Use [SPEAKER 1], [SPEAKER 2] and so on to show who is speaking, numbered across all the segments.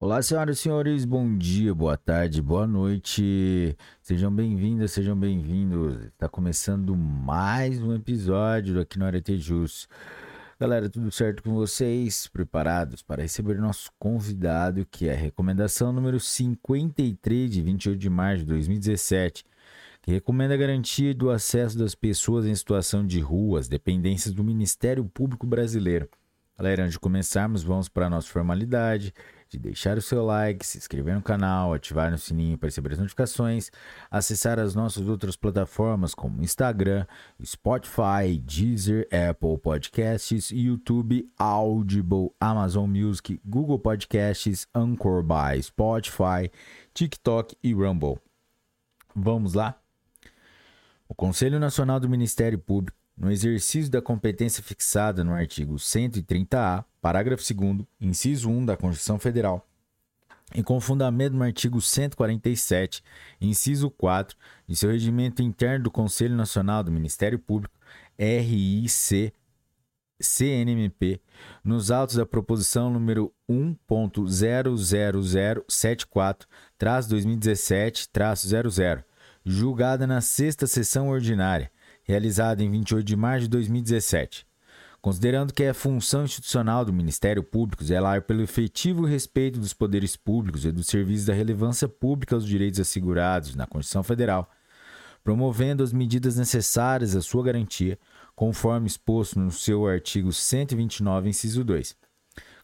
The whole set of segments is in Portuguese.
[SPEAKER 1] Olá, senhoras e senhores, bom dia, boa tarde, boa noite. Sejam bem-vindas, sejam bem-vindos. Está começando mais um episódio aqui no Arete Jus. Galera, tudo certo com vocês? Preparados para receber nosso convidado, que é a recomendação número 53 de 28 de março de 2017, que recomenda a garantia do acesso das pessoas em situação de ruas, dependências do Ministério Público Brasileiro. Galera, antes de começarmos, vamos para a nossa formalidade de deixar o seu like, se inscrever no canal, ativar o sininho para receber as notificações, acessar as nossas outras plataformas como Instagram, Spotify, Deezer, Apple Podcasts, YouTube, Audible, Amazon Music, Google Podcasts, Anchor by Spotify, TikTok e Rumble. Vamos lá? O Conselho Nacional do Ministério Público no exercício da competência fixada no artigo 130-A, parágrafo 2, inciso 1 da Constituição Federal, e com fundamento no artigo 147, inciso 4, de seu regimento interno do Conselho Nacional do Ministério Público, RIC, CNMP, nos autos da proposição número 1.00074-2017-00, julgada na sexta sessão ordinária, realizada em 28 de março de 2017. Considerando que é função institucional do Ministério Público zelar pelo efetivo respeito dos poderes públicos e dos serviços da relevância pública aos direitos assegurados na Constituição Federal, promovendo as medidas necessárias à sua garantia, conforme exposto no seu artigo 129, inciso 2.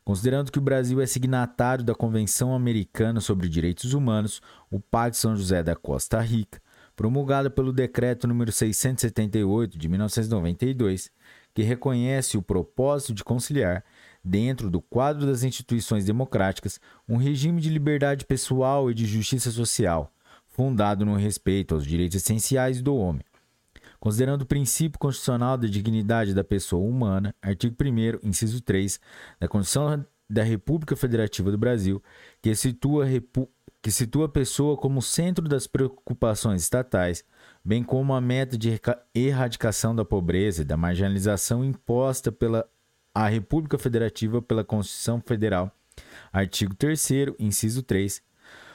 [SPEAKER 1] Considerando que o Brasil é signatário da Convenção Americana sobre Direitos Humanos, o Pacto São José da Costa Rica, promulgada pelo Decreto número 678 de 1992, que reconhece o propósito de conciliar, dentro do quadro das instituições democráticas, um regime de liberdade pessoal e de justiça social, fundado no respeito aos direitos essenciais do homem. Considerando o princípio constitucional da dignidade da pessoa humana, artigo 1, inciso 3, da Constituição da República Federativa do Brasil, que situa que situa a pessoa como centro das preocupações estatais, bem como a meta de erradicação da pobreza e da marginalização imposta pela a República Federativa pela Constituição Federal, artigo 3 inciso 3,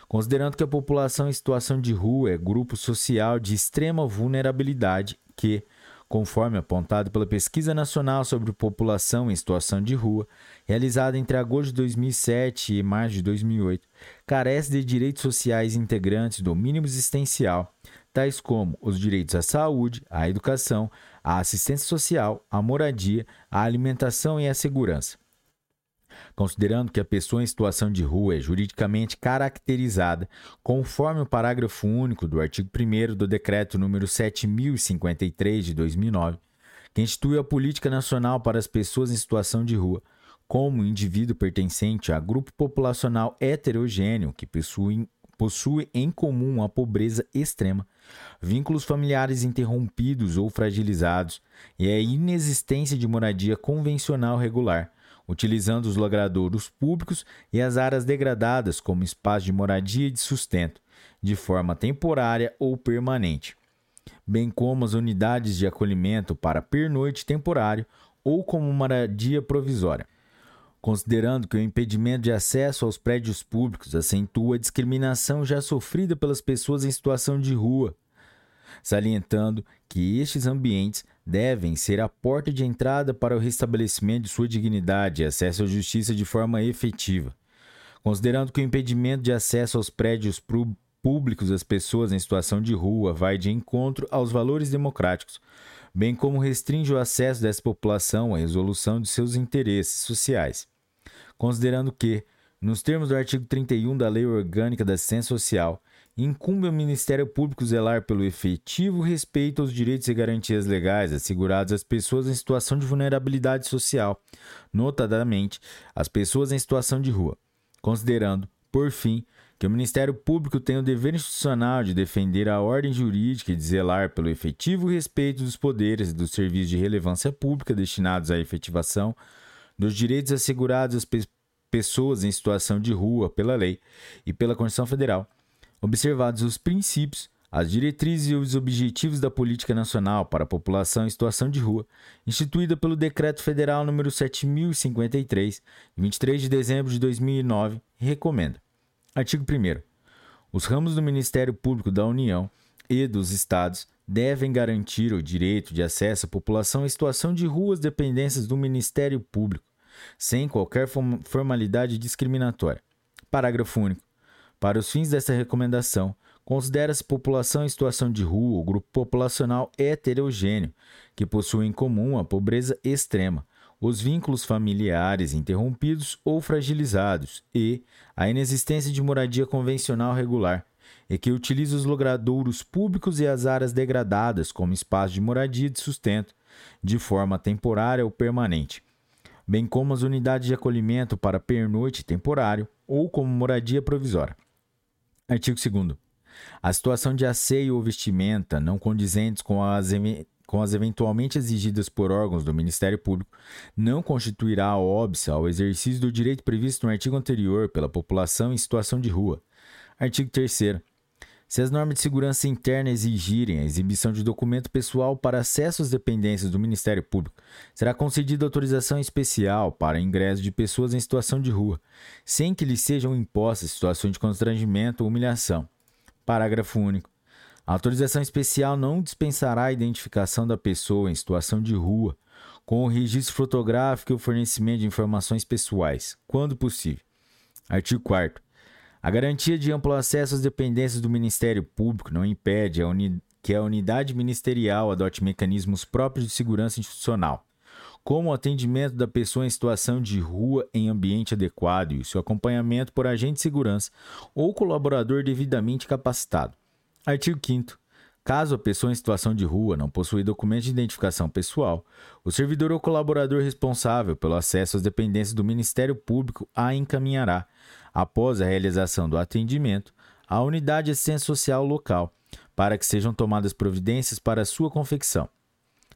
[SPEAKER 1] considerando que a população em situação de rua é grupo social de extrema vulnerabilidade que, conforme apontado pela Pesquisa Nacional sobre População em Situação de Rua, realizada entre agosto de 2007 e março de 2008, carece de direitos sociais integrantes do mínimo existencial, tais como os direitos à saúde, à educação, à assistência social, à moradia, à alimentação e à segurança. Considerando que a pessoa em situação de rua é juridicamente caracterizada conforme o parágrafo único do artigo 1 do Decreto número 7053 de 2009, que institui a Política Nacional para as Pessoas em Situação de Rua, como indivíduo pertencente a grupo populacional heterogêneo que possui, possui em comum a pobreza extrema, vínculos familiares interrompidos ou fragilizados e a inexistência de moradia convencional regular, utilizando os logradouros públicos e as áreas degradadas como espaço de moradia e de sustento, de forma temporária ou permanente, bem como as unidades de acolhimento para pernoite temporário ou como moradia provisória. Considerando que o impedimento de acesso aos prédios públicos acentua a discriminação já sofrida pelas pessoas em situação de rua, salientando que estes ambientes devem ser a porta de entrada para o restabelecimento de sua dignidade e acesso à justiça de forma efetiva. Considerando que o impedimento de acesso aos prédios públicos das pessoas em situação de rua vai de encontro aos valores democráticos, bem como restringe o acesso dessa população à resolução de seus interesses sociais. Considerando que, nos termos do artigo 31 da Lei Orgânica da Assistência Social, incumbe ao Ministério Público zelar pelo efetivo respeito aos direitos e garantias legais assegurados às pessoas em situação de vulnerabilidade social, notadamente as pessoas em situação de rua, considerando, por fim, que o Ministério Público tem o dever institucional de defender a ordem jurídica e de zelar pelo efetivo respeito dos poderes e dos serviços de relevância pública destinados à efetivação dos direitos assegurados às pe pessoas em situação de rua pela lei e pela Constituição Federal, observados os princípios, as diretrizes e os objetivos da Política Nacional para a População em Situação de Rua, instituída pelo Decreto Federal número 7053, 23 de dezembro de 2009, recomenda. Artigo 1 Os ramos do Ministério Público da União e dos Estados devem garantir o direito de acesso à população em situação de rua às dependências do Ministério Público, sem qualquer formalidade discriminatória. Parágrafo único. Para os fins desta recomendação, Considera-se população em situação de rua o grupo populacional heterogêneo, que possui em comum a pobreza extrema, os vínculos familiares interrompidos ou fragilizados e a inexistência de moradia convencional regular, e que utiliza os logradouros públicos e as áreas degradadas como espaço de moradia e de sustento, de forma temporária ou permanente, bem como as unidades de acolhimento para pernoite temporário ou como moradia provisória. Artigo 2 a situação de asseio ou vestimenta não condizentes com as, com as eventualmente exigidas por órgãos do Ministério Público não constituirá óbice ao exercício do direito previsto no artigo anterior pela população em situação de rua. Artigo 3 se as normas de segurança interna exigirem a exibição de documento pessoal para acesso às dependências do Ministério Público, será concedida autorização especial para ingresso de pessoas em situação de rua, sem que lhes sejam impostas situações de constrangimento ou humilhação. Parágrafo único. A autorização especial não dispensará a identificação da pessoa em situação de rua, com o registro fotográfico e o fornecimento de informações pessoais, quando possível. Artigo 4. A garantia de amplo acesso às dependências do Ministério Público não impede a que a unidade ministerial adote mecanismos próprios de segurança institucional, como o atendimento da pessoa em situação de rua em ambiente adequado e o seu acompanhamento por agente de segurança ou colaborador devidamente capacitado. Artigo 5 Caso a pessoa em situação de rua não possui documento de identificação pessoal, o servidor ou colaborador responsável pelo acesso às dependências do Ministério Público a encaminhará, após a realização do atendimento, à unidade social local, para que sejam tomadas providências para sua confecção.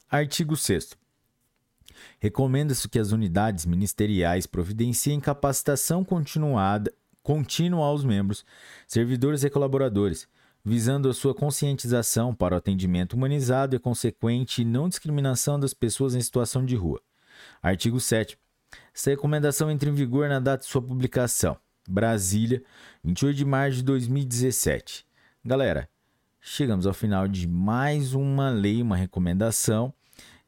[SPEAKER 1] Artigo 6 Recomenda-se que as unidades ministeriais providenciem capacitação continuada, contínua aos membros, servidores e colaboradores, visando a sua conscientização para o atendimento humanizado e consequente não discriminação das pessoas em situação de rua. Artigo 7. Essa recomendação entra em vigor na data de sua publicação. Brasília, 28 de março de 2017. Galera, chegamos ao final de mais uma lei, uma recomendação.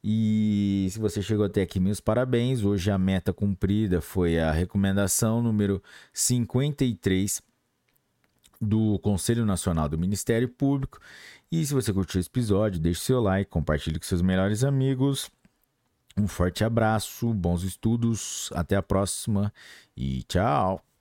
[SPEAKER 1] E se você chegou até aqui, meus parabéns. Hoje a meta cumprida foi a recomendação número 53 do Conselho Nacional do Ministério Público. E se você curtiu esse episódio, deixe seu like, compartilhe com seus melhores amigos. Um forte abraço, bons estudos, até a próxima e tchau!